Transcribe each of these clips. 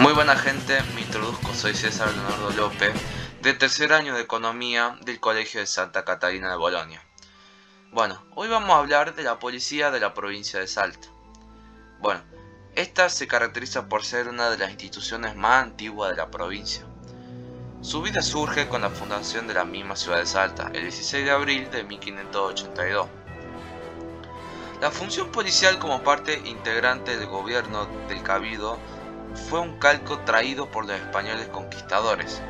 Muy buena gente, me introduzco, soy César Leonardo López, de tercer año de Economía del Colegio de Santa Catarina de Bolonia. Bueno, hoy vamos a hablar de la policía de la provincia de Salta. Bueno, esta se caracteriza por ser una de las instituciones más antiguas de la provincia. Su vida surge con la fundación de la misma ciudad de Salta, el 16 de abril de 1582. La función policial como parte integrante del gobierno del Cabildo fue un calco traído por los españoles conquistadores.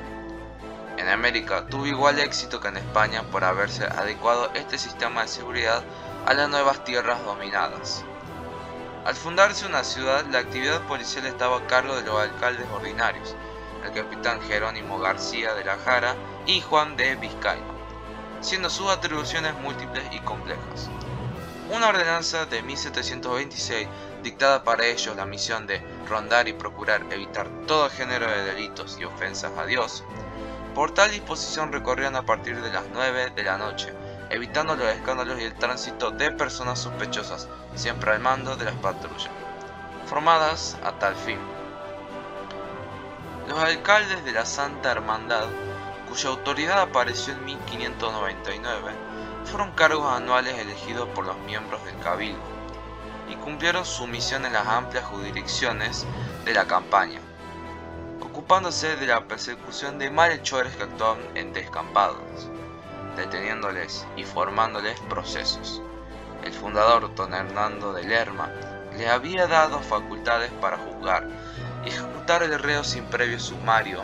En América tuvo igual éxito que en España por haberse adecuado este sistema de seguridad a las nuevas tierras dominadas. Al fundarse una ciudad, la actividad policial estaba a cargo de los alcaldes ordinarios, el capitán Jerónimo García de la Jara y Juan de Vizcaya, siendo sus atribuciones múltiples y complejas. Una ordenanza de 1726 dictada para ellos la misión de rondar y procurar evitar todo género de delitos y ofensas a Dios. Por tal disposición recorrían a partir de las 9 de la noche, evitando los escándalos y el tránsito de personas sospechosas, siempre al mando de las patrullas, formadas a tal fin. Los alcaldes de la Santa Hermandad, cuya autoridad apareció en 1599, fueron cargos anuales elegidos por los miembros del Cabildo y cumplieron su misión en las amplias jurisdicciones de la campaña, ocupándose de la persecución de malhechores que actuaban en descampados, deteniéndoles y formándoles procesos. El fundador don Hernando de Lerma le había dado facultades para juzgar y ejecutar el reo sin previo sumario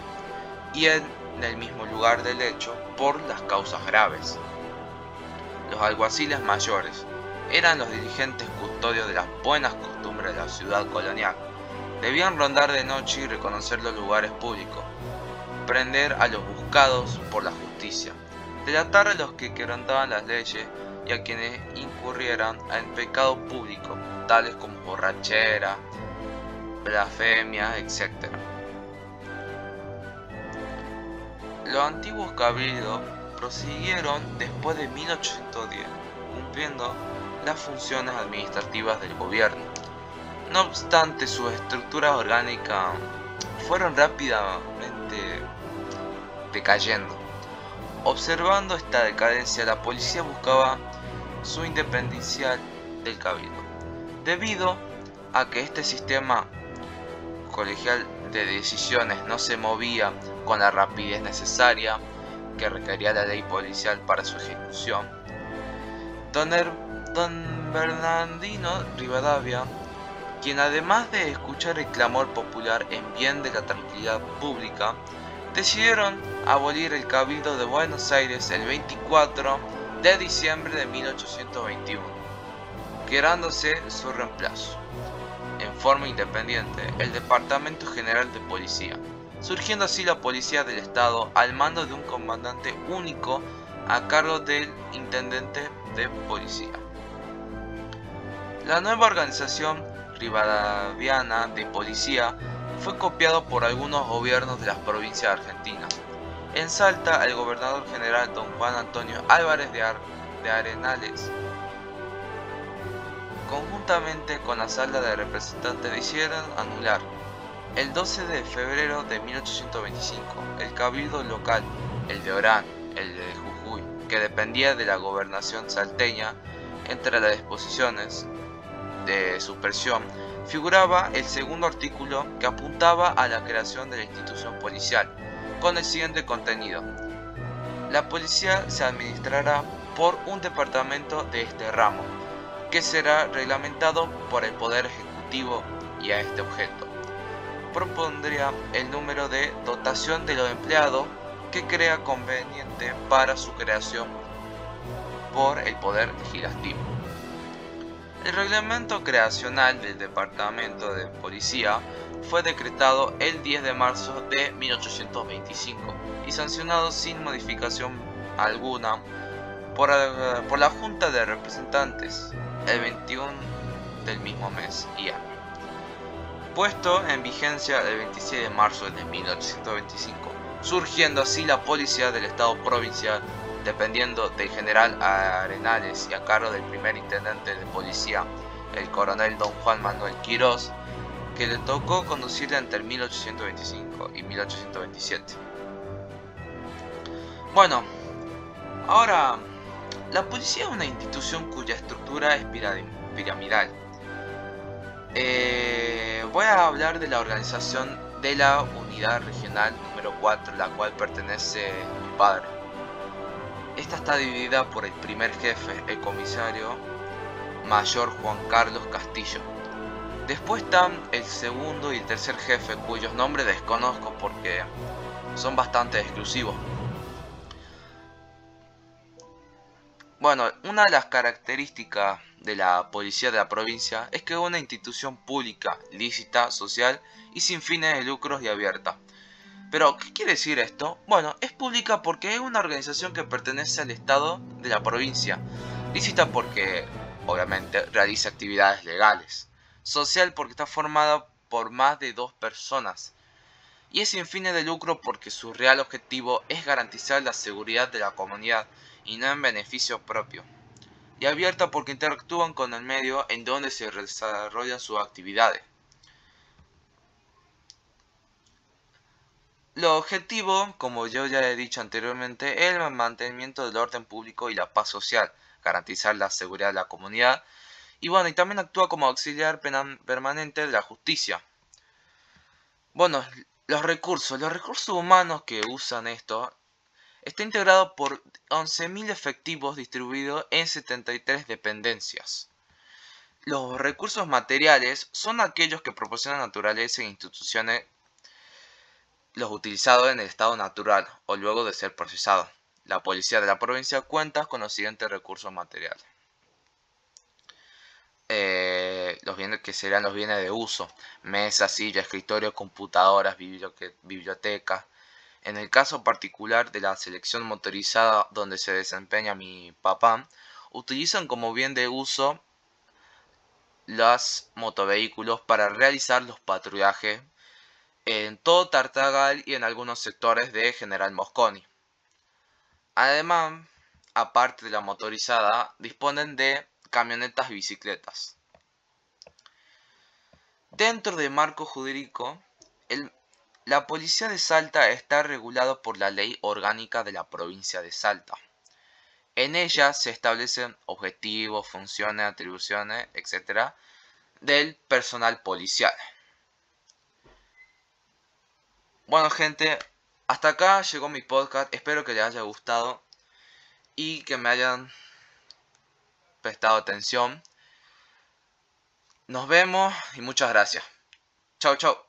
y en el mismo lugar del hecho por las causas graves. Los alguaciles mayores, eran los dirigentes custodios de las buenas costumbres de la ciudad colonial. Debían rondar de noche y reconocer los lugares públicos, prender a los buscados por la justicia, delatar a los que quebrantaban las leyes y a quienes incurrieran en pecado público, tales como borrachera, blasfemia, etc. Los antiguos cabildos prosiguieron después de 1810, cumpliendo las funciones administrativas del gobierno. No obstante, sus estructuras orgánicas fueron rápidamente decayendo. Observando esta decadencia, la policía buscaba su independencia del cabildo, debido a que este sistema colegial de decisiones no se movía con la rapidez necesaria que requería la ley policial para su ejecución. Don Bernardino Rivadavia, quien además de escuchar el clamor popular en bien de la tranquilidad pública, decidieron abolir el Cabildo de Buenos Aires el 24 de diciembre de 1821, quedándose su reemplazo, en forma independiente, el Departamento General de Policía, surgiendo así la Policía del Estado al mando de un comandante único a cargo del Intendente de Policía. La nueva organización rivadaviana de policía fue copiado por algunos gobiernos de las provincias argentinas. En Salta, el gobernador general don Juan Antonio Álvarez de, Arenales, conjuntamente con la sala de representantes, decidieron anular el 12 de febrero de 1825 el cabildo local, el de Orán, el de Jujuy, que dependía de la gobernación salteña, entre las disposiciones de supresión figuraba el segundo artículo que apuntaba a la creación de la institución policial, con el siguiente contenido. La policía se administrará por un departamento de este ramo, que será reglamentado por el Poder Ejecutivo y a este objeto. Propondría el número de dotación de los empleados que crea conveniente para su creación por el Poder Legislativo. El reglamento creacional del Departamento de Policía fue decretado el 10 de marzo de 1825 y sancionado sin modificación alguna por, eh, la Junta de Representantes el 21 del mismo mes y año. Puesto en vigencia el 26 de marzo de 1825, surgiendo así la Policía del Estado Provincial dependiendo del general Arenales y a cargo del primer intendente de policía, el coronel don Juan Manuel Quirós, que le tocó conducir entre 1825 y 1827. Bueno, ahora, la policía es una institución cuya estructura es piramidal. Eh, voy a hablar de la organización de la unidad regional número 4, la cual pertenece mi padre. Esta está dividida por el primer jefe, el comisario mayor Juan Carlos Castillo. Después están el segundo y el tercer jefe, cuyos nombres desconozco porque son bastante exclusivos. Bueno, una de las características de la policía de la provincia es que es una institución pública, lícita, social y sin fines de lucros y abierta. Pero, ¿qué quiere decir esto? Bueno, es pública porque es una organización que pertenece al Estado de la provincia. Lícita porque, obviamente, realiza actividades legales. Social porque está formada por más de dos personas. Y es sin fines de lucro porque su real objetivo es garantizar la seguridad de la comunidad y no en beneficio propio. Y abierta porque interactúan con el medio en donde se desarrollan sus actividades. Lo objetivo, como yo ya he dicho anteriormente, es el mantenimiento del orden público y la paz social, garantizar la seguridad de la comunidad y bueno, y también actúa como auxiliar permanente de la justicia. Bueno, los recursos, los recursos humanos que usan esto Está integrado por 11.000 efectivos distribuidos en 73 dependencias. Los recursos materiales son aquellos que proporcionan naturaleza e instituciones los utilizados en el estado natural o luego de ser procesados. La policía de la provincia cuenta con los siguientes recursos materiales. Eh, los bienes que serán los bienes de uso, mesas, sillas, escritorios, computadoras, bibliotecas, en el caso particular de la selección motorizada donde se desempeña mi papá, utilizan como bien de uso los motovehículos para realizar los patrullajes todo Tartagal y en algunos sectores de General Mosconi. Además, aparte de la motorizada, disponen de camionetas y bicicletas. Dentro del marco jurídico, la policía de Salta está regulada por la Ley Orgánica de la provincia de Salta. En ella se establecen objetivos, funciones, atribuciones, etc. del personal policial. Bueno gente, hasta acá llegó mi podcast, espero que les haya gustado y que me hayan prestado atención. Nos vemos y muchas gracias. Chao, chao.